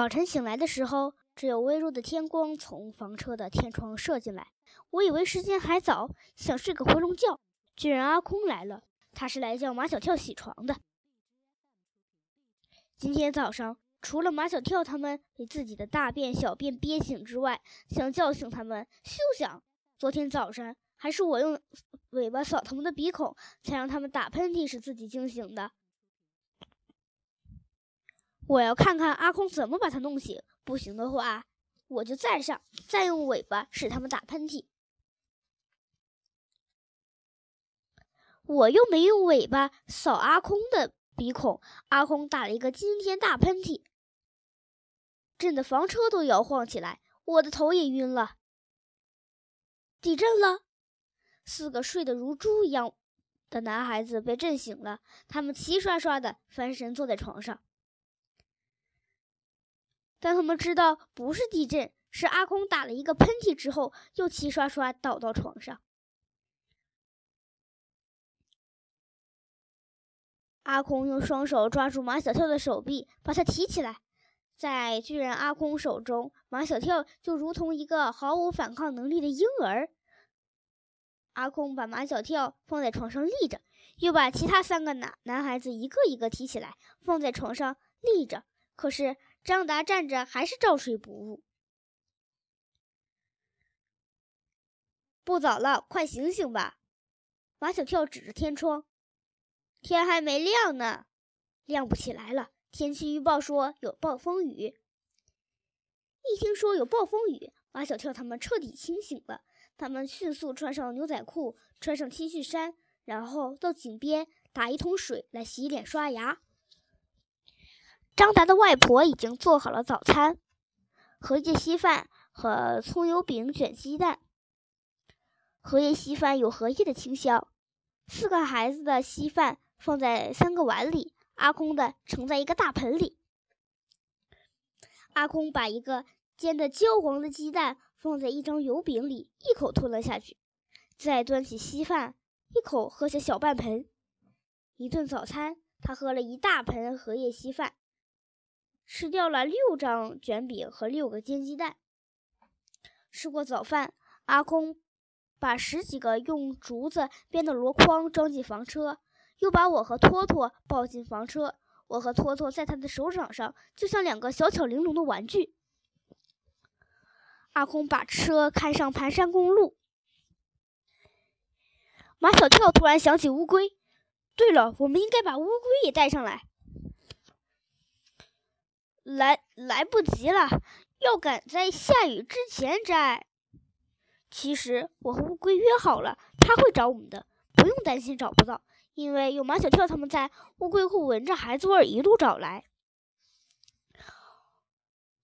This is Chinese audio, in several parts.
早晨醒来的时候，只有微弱的天光从房车的天窗射进来。我以为时间还早，想睡个回笼觉。居然阿空来了，他是来叫马小跳起床的。今天早上，除了马小跳他们被自己的大便、小便憋醒之外，想叫醒他们，休想！昨天早上还是我用尾巴扫他们的鼻孔，才让他们打喷嚏，使自己惊醒的。我要看看阿空怎么把他弄醒。不行的话，我就再上，再用尾巴使他们打喷嚏。我又没用尾巴扫阿空的鼻孔，阿空打了一个惊天大喷嚏，震得房车都摇晃起来，我的头也晕了。地震了！四个睡得如猪一样的男孩子被震醒了，他们齐刷刷的翻身坐在床上。当他们知道不是地震，是阿空打了一个喷嚏之后，又齐刷刷倒到床上。阿空用双手抓住马小跳的手臂，把他提起来。在巨人阿空手中，马小跳就如同一个毫无反抗能力的婴儿。阿空把马小跳放在床上立着，又把其他三个男男孩子一个一个提起来，放在床上立着。可是。张达站着还是照睡不误。不早了，快醒醒吧！马小跳指着天窗，天还没亮呢，亮不起来了。天气预报说有暴风雨。一听说有暴风雨，马小跳他们彻底清醒了。他们迅速穿上牛仔裤，穿上 T 恤衫，然后到井边打一桶水来洗脸刷牙。张达的外婆已经做好了早餐：荷叶稀饭和葱油饼卷鸡蛋。荷叶稀饭有荷叶的清香。四个孩子的稀饭放在三个碗里，阿空的盛在一个大盆里。阿空把一个煎得焦黄的鸡蛋放在一张油饼里，一口吞了下去，再端起稀饭，一口喝下小半盆。一顿早餐，他喝了一大盆荷叶稀饭。吃掉了六张卷饼和六个煎鸡蛋。吃过早饭，阿空把十几个用竹子编的箩筐装进房车，又把我和托托抱进房车。我和托托在他的手掌上，就像两个小巧玲珑的玩具。阿空把车开上盘山公路。马小跳突然想起乌龟，对了，我们应该把乌龟也带上来。来来不及了，要赶在下雨之前摘。其实我和乌龟约好了，他会找我们的，不用担心找不到，因为有马小跳他们在，乌龟会闻着孩子味一路找来。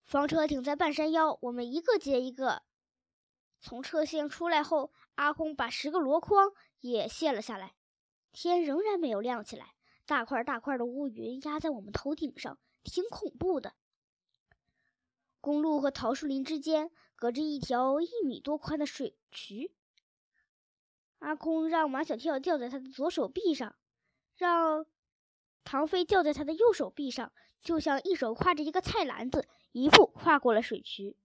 房车停在半山腰，我们一个接一个从车厢出来后，阿空把十个箩筐也卸了下来。天仍然没有亮起来，大块大块的乌云压在我们头顶上。挺恐怖的。公路和桃树林之间隔着一条一米多宽的水渠。阿空让马小跳吊在他的左手臂上，让唐飞吊在他的右手臂上，就像一手挎着一个菜篮子，一步跨过了水渠。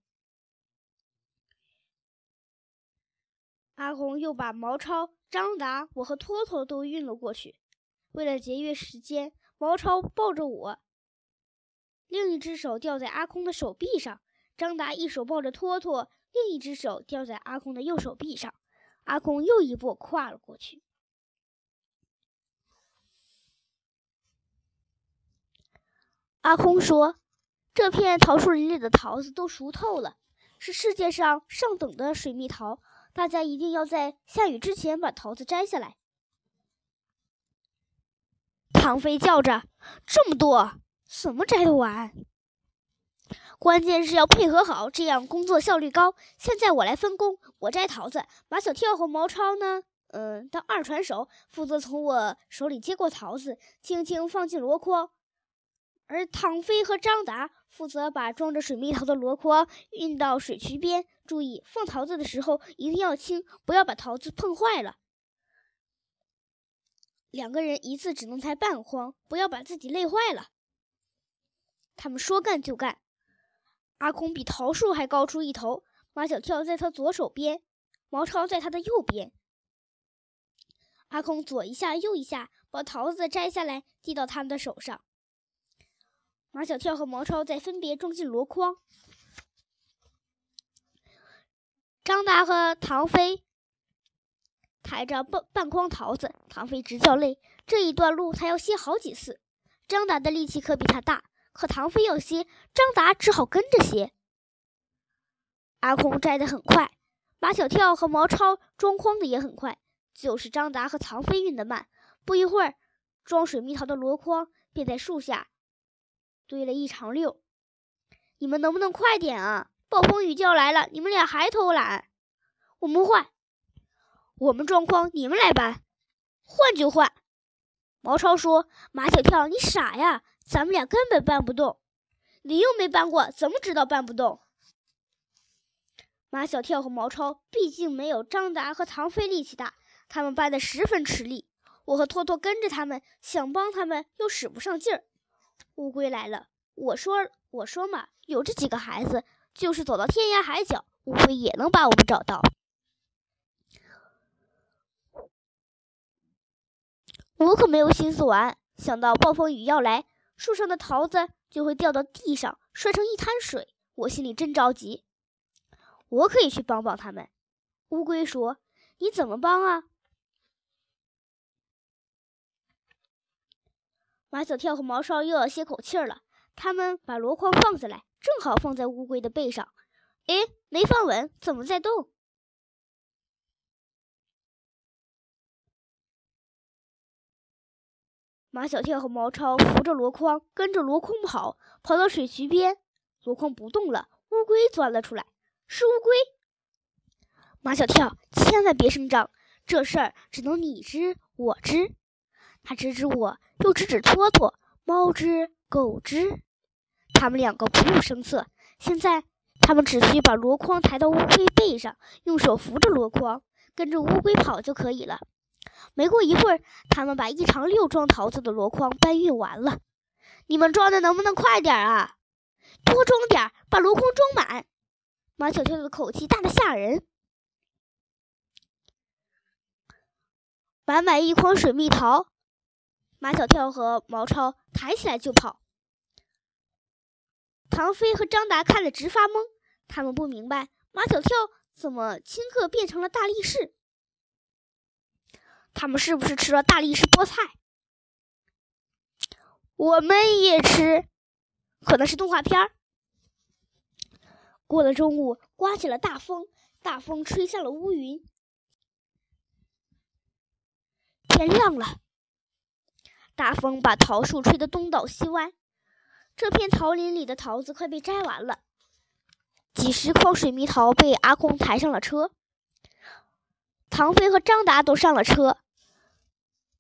阿空又把毛超、张达、我和托托都运了过去。为了节约时间，毛超抱着我。另一只手吊在阿空的手臂上，张达一手抱着托托，另一只手吊在阿空的右手臂上。阿空又一步跨了过去。阿空说：“这片桃树林里的桃子都熟透了，是世界上上等的水蜜桃。大家一定要在下雨之前把桃子摘下来。”唐飞叫着：“这么多！”怎么摘得完？关键是要配合好，这样工作效率高。现在我来分工，我摘桃子，马小跳和毛超呢，嗯，当二传手，负责从我手里接过桃子，轻轻放进箩筐。而唐飞和张达负责把装着水蜜桃的箩筐运到水渠边。注意，放桃子的时候一定要轻，不要把桃子碰坏了。两个人一次只能抬半筐，不要把自己累坏了。他们说干就干，阿空比桃树还高出一头，马小跳在他左手边，毛超在他的右边。阿空左一下右一下，把桃子摘下来递到他们的手上。马小跳和毛超再分别装进箩筐。张达和唐飞抬着半半筐桃子，唐飞直叫累。这一段路他要歇好几次。张达的力气可比他大，可唐飞要歇，张达只好跟着歇。阿空摘得很快，马小跳和毛超装筐的也很快，就是张达和唐飞运得慢。不一会儿，装水蜜桃的箩筐便在树下堆了一长溜。你们能不能快点啊？暴风雨就要来了，你们俩还偷懒。我们换，我们装筐，你们来搬，换就换。毛超说：“马小跳，你傻呀？咱们俩根本搬不动，你又没搬过，怎么知道搬不动？”马小跳和毛超毕竟没有张达和唐飞力气大，他们搬得十分吃力。我和托托跟着他们，想帮他们，又使不上劲儿。乌龟来了，我说：“我说嘛，有这几个孩子。”就是走到天涯海角，乌龟也能把我们找到。我可没有心思玩，想到暴风雨要来，树上的桃子就会掉到地上，摔成一滩水，我心里真着急。我可以去帮帮他们。乌龟说：“你怎么帮啊？”马小跳和毛少又要歇口气儿了，他们把箩筐放下来。正好放在乌龟的背上，哎，没放稳，怎么在动？马小跳和毛超扶着箩筐，跟着箩筐跑，跑到水渠边，箩筐不动了，乌龟钻了出来，是乌龟。马小跳千万别声张，这事儿只能你知我知。他指指我，又指指托托，猫知狗知。他们两个不露声色。现在，他们只需把箩筐抬到乌龟背上，用手扶着箩筐，跟着乌龟跑就可以了。没过一会儿，他们把一长溜装桃子的箩筐搬运完了。你们装的能不能快点啊？多装点，把箩筐装满。马小跳的口气大得吓人。满满一筐水蜜桃，马小跳和毛超抬起来就跑。唐飞和张达看了直发懵，他们不明白马小跳怎么顷刻变成了大力士。他们是不是吃了大力士菠菜？我们也吃，可能是动画片儿。过了中午，刮起了大风，大风吹散了乌云。天亮了，大风把桃树吹得东倒西歪。这片桃林里的桃子快被摘完了，几十筐水蜜桃被阿空抬上了车。唐飞和张达都上了车，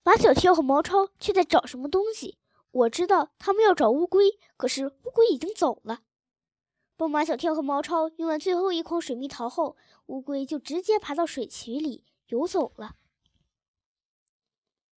马小跳和毛超却在找什么东西。我知道他们要找乌龟，可是乌龟已经走了。帮马小跳和毛超用完最后一筐水蜜桃后，乌龟就直接爬到水渠里游走了。